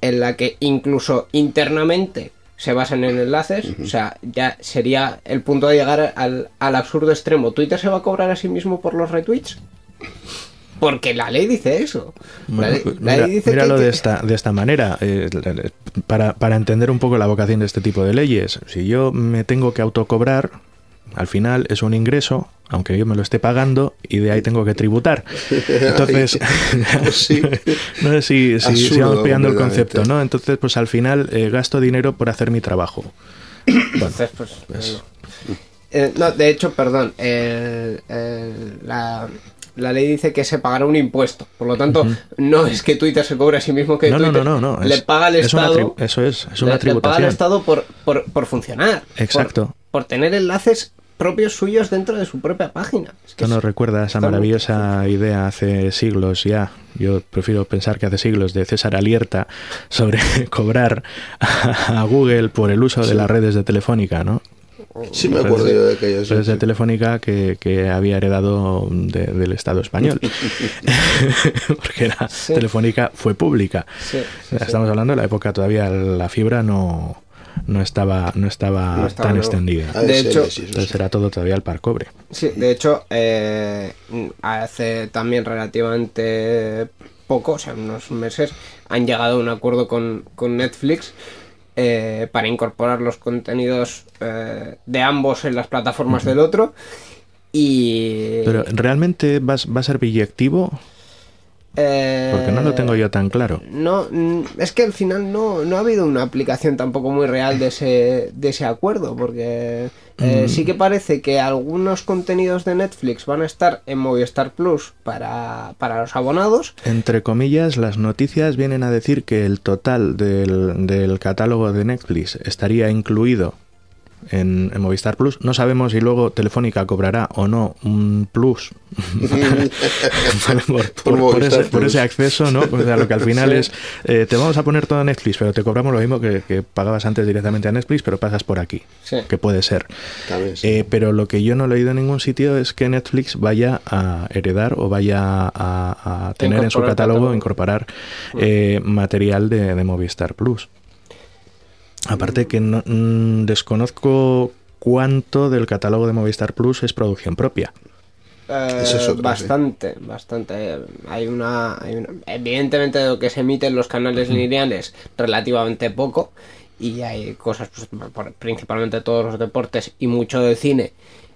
en la que incluso internamente se basan en enlaces. O sea, ya sería el punto de llegar al, al absurdo extremo. ¿Twitter se va a cobrar a sí mismo por los retweets? Porque la ley dice eso. La ley, la mira- ley dice míralo que- de esta, de esta manera, eh, para, para entender un poco la vocación de este tipo de leyes. Si yo me tengo que autocobrar, al final es un ingreso, aunque yo me lo esté pagando, y de ahí tengo que tributar. Entonces, Pues sí. no sé si, si- vamos pillando el concepto, ¿no? Entonces, pues al final eh, gasto dinero por hacer mi trabajo. Entonces, pues. Eh, no, de hecho, perdón. el- el- la, la ley dice que se pagará un impuesto. Por lo tanto, no es que Twitter se cobre a sí mismo que No, no, Twitter no, no, no, le paga al es una Estado. eso es, es le- una le, paga al tributación. Estado por, por, por funcionar. Exacto. Por, tener enlaces propios suyos dentro de su propia página. Es que Esto nos recuerda a esa muy- maravillosa idea hace siglos ya. Yo prefiero pensar que hace siglos de César Alierta sobre cobrar a, a Google por el uso de las redes de Telefónica, ¿no? Sí, me acuerdo yo de aquellos. Redes de Telefónica que, que había heredado de- del Estado español. Porque Sí. Telefónica fue pública. Sí, sí, sí. Estamos hablando de la época todavía la fibra no, no estaba, no estaba, No estaba, tan extendida. Ah, De sí, hecho- sí, sí, sí. Entonces era todo todavía al par cobre. Sí, de hecho, eh, hace también relativamente poco, o sea, unos meses, han llegado a un acuerdo con, con Netflix eh, para incorporar los contenidos eh, de ambos en las plataformas del otro. Y. Pero ¿realmente va, a- va a ser billectivo? eh, Porque no lo tengo yo tan claro. No, mm, es que al final no, no ha habido una aplicación tampoco muy real de ese, de ese acuerdo, porque eh, sí que parece que algunos contenidos de Netflix van a estar en Movistar Plus para, para los abonados. Entre comillas, las noticias vienen a decir que el total del, del catálogo de Netflix estaría incluido en, en Movistar Plus. No sabemos si luego Telefónica cobrará o no un plus por, por- por Movistar ese, por Plus. ese acceso, ¿no? O sea, lo que al final es, eh, te vamos a poner todo a Netflix, pero te cobramos lo mismo que, que pagabas antes directamente a Netflix, pero pagas por aquí, Sí. que puede ser. Eh, pero lo que yo no he leído en ningún sitio es que Netflix vaya a heredar o vaya a, a tener en su catálogo, catálogo. incorporar eh, material de, de Movistar Plus. Aparte que no, mm, desconozco cuánto del catálogo de Movistar Plus es producción propia. Eh, Esa es bastante, bastante. Hay una, hay una- Evidentemente, de lo que se emite en los canales lineales, relativamente poco. Y hay cosas, pues, por- principalmente todos los deportes y mucho del cine,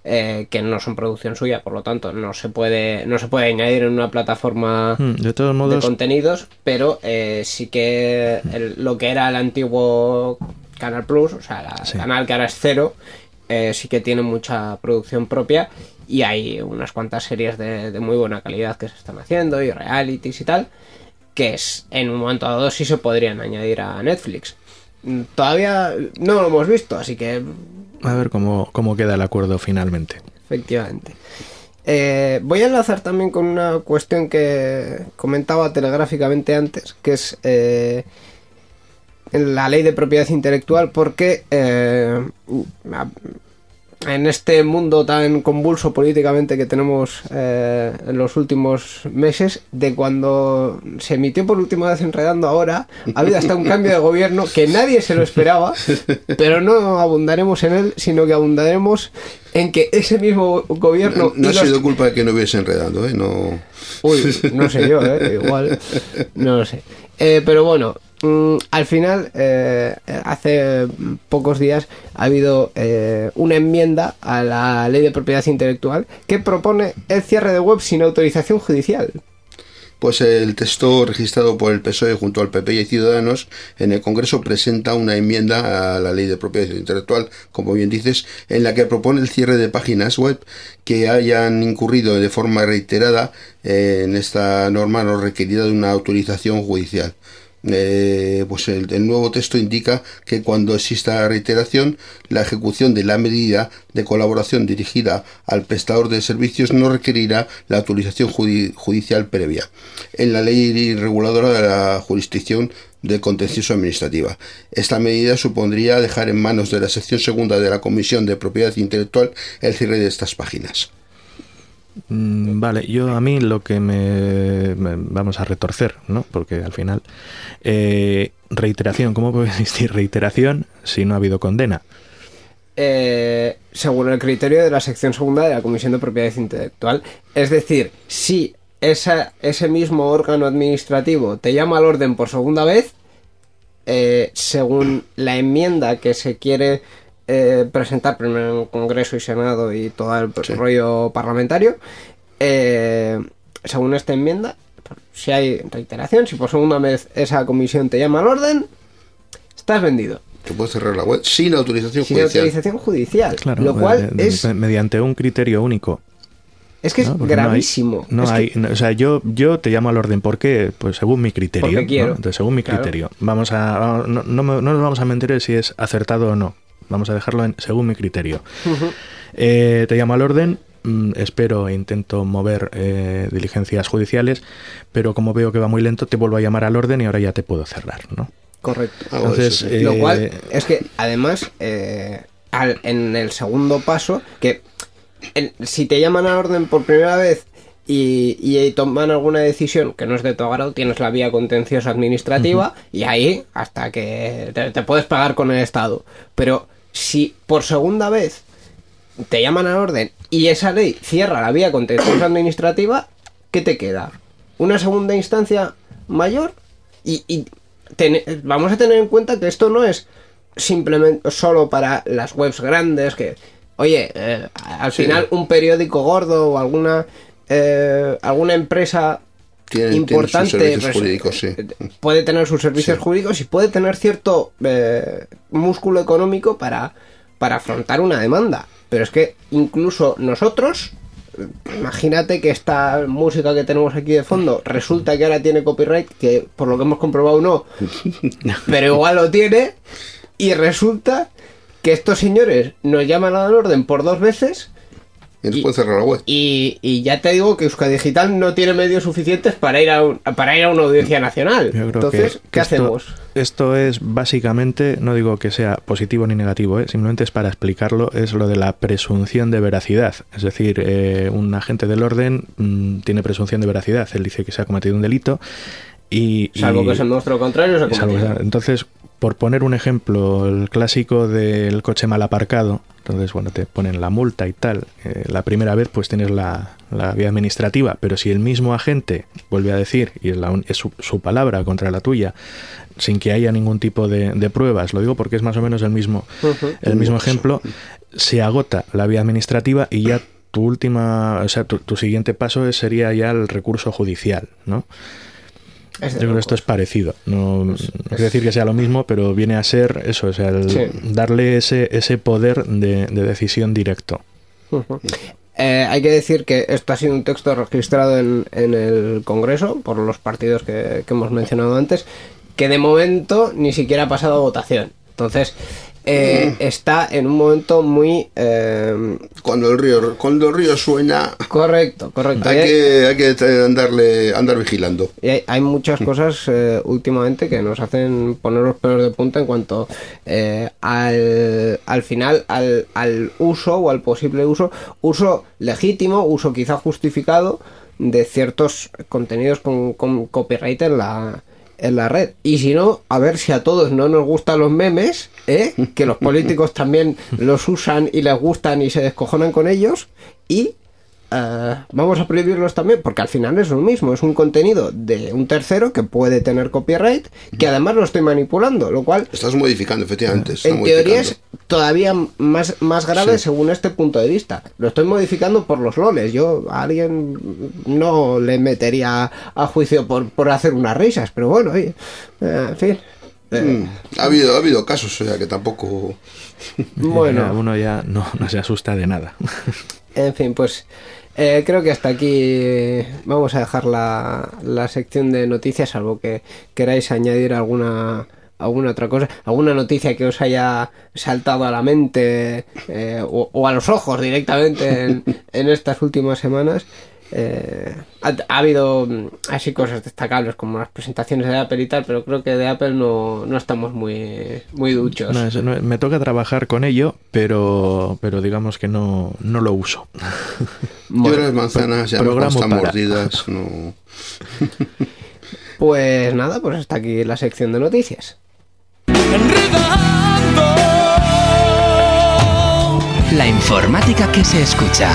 eh, que no son producción suya, por lo tanto, no se puede, no se puede añadir en una plataforma Mm, De todos de modos, contenidos, pero eh, sí que el- lo que era el antiguo Canal Plus, o sea, Sí. canal que ahora es cero, eh, sí que tiene mucha producción propia y hay unas cuantas series de, de muy buena calidad que se están haciendo y realities y tal, que es en un momento dado sí se podrían añadir a Netflix. Mm, Todavía no lo hemos visto, así que A ver cómo, cómo queda el acuerdo finalmente. Efectivamente. Eh, voy a enlazar también con una cuestión que comentaba telegráficamente antes, que es eh, la ley de propiedad intelectual, porque eh, en este mundo tan convulso políticamente que tenemos eh, en los últimos meses, de cuando se emitió por última vez Enredando ahora, ha habido hasta un cambio de gobierno que nadie se lo esperaba, pero no abundaremos en él, sino que abundaremos en que ese mismo gobierno... No, ha sido culpa de que no hubiese enredando, ¿eh? No... Uy, no sé yo, ¿eh? igual, no lo sé. Eh, pero bueno, mm, al final, eh, hace pocos días ha habido eh, una enmienda a la ley de propiedad intelectual que propone el cierre de web sin autorización judicial. Pues el texto registrado por el PSOE junto al PP y Ciudadanos en el Congreso presenta una enmienda a la ley de propiedad intelectual, como bien dices, en la que propone el cierre de páginas web que hayan incurrido de forma reiterada eh, en esta norma no requerida de una autorización judicial. Eh, pues el, nuevo texto indica que cuando exista reiteración, la ejecución de la medida de colaboración dirigida al prestador de servicios no requerirá la autorización judi- judicial previa. En la ley reguladora de la jurisdicción de contencioso administrativa. Esta medida supondría dejar en manos de la sección segunda de la Comisión de Propiedad Intelectual el cierre de estas páginas. Mm, Vale, yo a mí lo que me, vamos a retorcer, ¿no? Porque al final eh, reiteración, ¿cómo puede existir reiteración si no ha habido condena? eh, según el criterio de la sección segunda de la Comisión de Propiedad Intelectual. Es decir, si esa- ese mismo órgano administrativo te llama al orden por segunda vez, eh, según la enmienda que se quiere eh, presentar primero en Congreso y Senado y todo el Sí. rollo parlamentario, eh, según esta enmienda, si hay reiteración, si por segunda vez esa comisión te llama al orden, estás vendido. Te puede cerrar la web sin autorización Sin judicial. autorización judicial. Claro, lo cual eh, es, mediante un criterio único. es que es ¿no? Porque no hay- gravísimo. No Es que- hay, no, o sea, yo, yo te llamo al orden. ¿Por qué? Pues según mi criterio. Porque ¿no? quiero. Entonces, según mi Claro. criterio. Vamos a, no nos vamos a mentir si es acertado o no. Vamos a dejarlo en según mi criterio. Eh, te llamo al orden. mm, espero e intento mover eh, diligencias judiciales, pero como veo que va muy lento, te vuelvo a llamar al orden y ahora ya te puedo cerrar, ¿no? Correcto. De Entonces, eso, sí. eh, Lo cual es que además eh, al- en el segundo paso, que en- si te llaman a orden por primera vez y, y toman alguna decisión que no es de tu agrado, tienes la vía contenciosa administrativa y ahí hasta que te, te puedes pagar con el Estado. Pero si por segunda vez te llaman a orden y esa ley cierra la vía contenciosa administrativa, ¿qué te queda? ¿Una segunda instancia mayor? Y, y ten- vamos a tener en cuenta que esto no es simplemente solo para las webs grandes, que, oye, eh, al Sí. final un periódico gordo o alguna, eh, alguna empresa Tienen- tienen sus importante servicios pues, jurídicos, sí. eh, puede tener sus servicios Sí. jurídicos y puede tener cierto eh, músculo económico para, para afrontar una demanda. Pero es que incluso nosotros, imagínate que esta música que tenemos aquí de fondo resulta que ahora tiene copyright, que por lo que hemos comprobado no, pero igual lo tiene, y resulta que estos señores nos llaman al orden por dos veces Y nos y- puede cerrar la web. y, y ya te digo que Euskadi Digital no tiene medios suficientes para ir a, un- para ir a una audiencia nacional. Entonces, que- ¿qué que hacemos? Esto es básicamente, no digo que sea positivo ni negativo, ¿eh? simplemente es para explicarlo, es lo de la presunción de veracidad. Es decir, eh, un agente del orden mm, tiene presunción de veracidad. Él dice que se ha cometido un delito y... Salvo y- que se muestre lo contrario, se cometido. sea- Entonces, por poner un ejemplo, el clásico del coche mal aparcado, entonces, bueno, te ponen la multa y tal. eh, la primera vez, pues tienes la, la vía administrativa, pero si el mismo agente vuelve a decir, y es, la un- es su, su palabra contra la tuya, sin que haya ningún tipo de, de pruebas, lo digo porque es más o menos el mismo, el mismo ejemplo, se agota la vía administrativa y ya tu última, o sea, tu, tu siguiente paso es- sería ya el recurso judicial, ¿no? Es Yo creo que esto es parecido. No, no quiere decir que sea lo mismo, pero viene a ser eso, o sea, el Sí. darle ese, ese poder de, de decisión directo. Eh, hay que decir que esto ha sido un texto registrado en, en el Congreso por los partidos que, que hemos mencionado antes, que de momento ni siquiera ha pasado a votación. Entonces, eh, está en un momento muy... eh, Cuando el río, cuando el río suena, correcto, correcto. hay que, hay que andarle, andar vigilando. Y hay, hay muchas cosas eh, últimamente que nos hacen poner los pelos de punta en cuanto eh, al, al final, al, al uso o al posible uso, uso legítimo, uso quizá justificado de ciertos contenidos con, con copyright en la, en la red. Y si no, a ver si a todos no nos gustan los memes, ¿eh? que los políticos también los usan y les gustan y se descojonan con ellos. Y eh, vamos a prohibirlos también, porque al final es lo mismo, es un contenido de un tercero que puede tener copyright, que además lo estoy manipulando, lo cual Estás modificando, efectivamente. está en teoría es todavía más, más grave Sí. según este punto de vista. Lo estoy modificando por los loles. Yo a alguien no le metería a juicio por, por hacer unas risas, pero bueno, oye, eh, en fin. Eh, Mm, Ha habido, ha habido casos, o sea que tampoco. Bueno, uno ya no, no se asusta de nada. En fin, pues eh, creo que hasta aquí vamos a dejar la, la sección de noticias, salvo que queráis añadir alguna alguna otra cosa, alguna noticia que os haya saltado a la mente eh, o, o a los ojos directamente en, en estas últimas semanas. Eh, ha, ha habido mm, así cosas destacables como las presentaciones de Apple y tal, pero creo que de Apple no, no estamos muy, muy duchos. No, eso no- me toca trabajar con ello, pero, pero digamos que no, no lo uso. Bueno, Yo las manzanas ya programa están para. mordidas. No. pues nada, pues hasta aquí la sección de noticias. La informática que se escucha.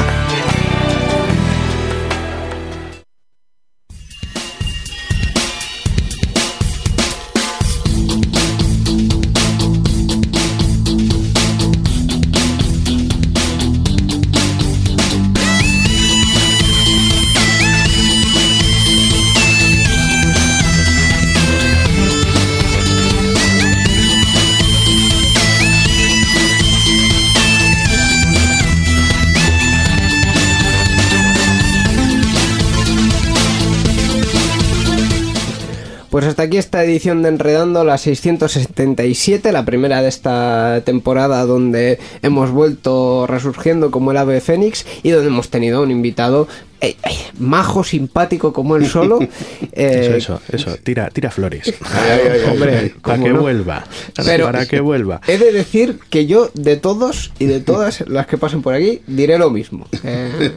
Hasta aquí esta edición de Enredando, la 677, la primera de esta temporada donde hemos vuelto resurgiendo como el ave fénix y donde hemos tenido un invitado eh, eh, majo, simpático como él solo. eh, Eso, eso, eso, tira, tira flores. Hombre, para ¿cómo que no? vuelva. Pero- para que vuelva. He de decir que yo, de todos y de todas las que pasen por aquí, diré lo mismo. Eh,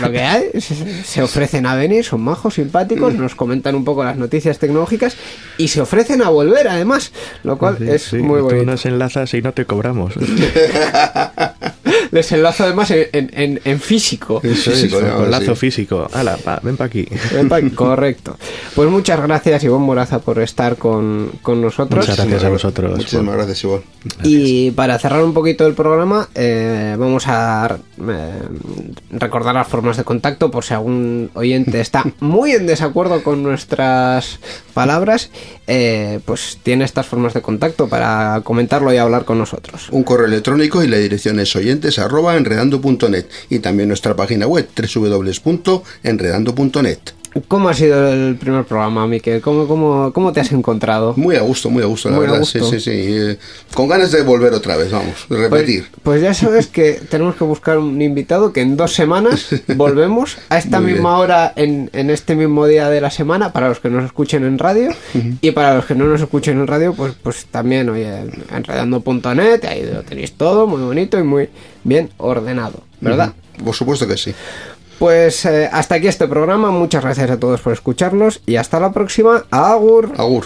lo que hay, se- ofrecen a venir, son majos, simpáticos, nos comentan un poco las noticias tecnológicas y se ofrecen a volver además, lo cual Sí, es sí, muy Tú bonito. nos enlazas y no te cobramos. Les enlazo además en, en- en- físico. Eso es, Físico, ¿no? lazo Sí. físico. Hala, va, ven para aquí. Ven pa' aquí. Correcto. Pues muchas gracias, Ivonne Moraza, por estar con, con nosotros. Muchas gracias a vosotros. Muchísimas gracias, Iván. Y para cerrar un poquito el programa, eh, vamos a eh, recordar las formas de contacto por si algún oyente está muy en desacuerdo con nuestras palabras, eh, pues tiene estas formas de contacto para comentarlo y hablar con nosotros. Un correo electrónico y la dirección es oyentes arroba enredando.net y también nuestra página web www.enredando.net. ¿Cómo ha sido el primer programa, Miquel? ¿Cómo, cómo, cómo te has encontrado? Muy a gusto, muy a gusto, la Muy verdad. gusto. Sí, sí, sí. Eh, con ganas de volver otra vez, vamos, Pues, repetir. pues ya sabes que tenemos que buscar un invitado que en dos semanas volvemos a esta Muy misma bien. hora en, en este mismo día de la semana para los que nos escuchen en radio y para los que no nos escuchen en radio pues pues también oye en enredando.net ahí lo tenéis todo muy bonito y muy bien ordenado ¿verdad? Por supuesto que sí. Pues eh, hasta aquí este programa. Muchas gracias a todos por escucharnos y hasta la próxima. Agur. Agur.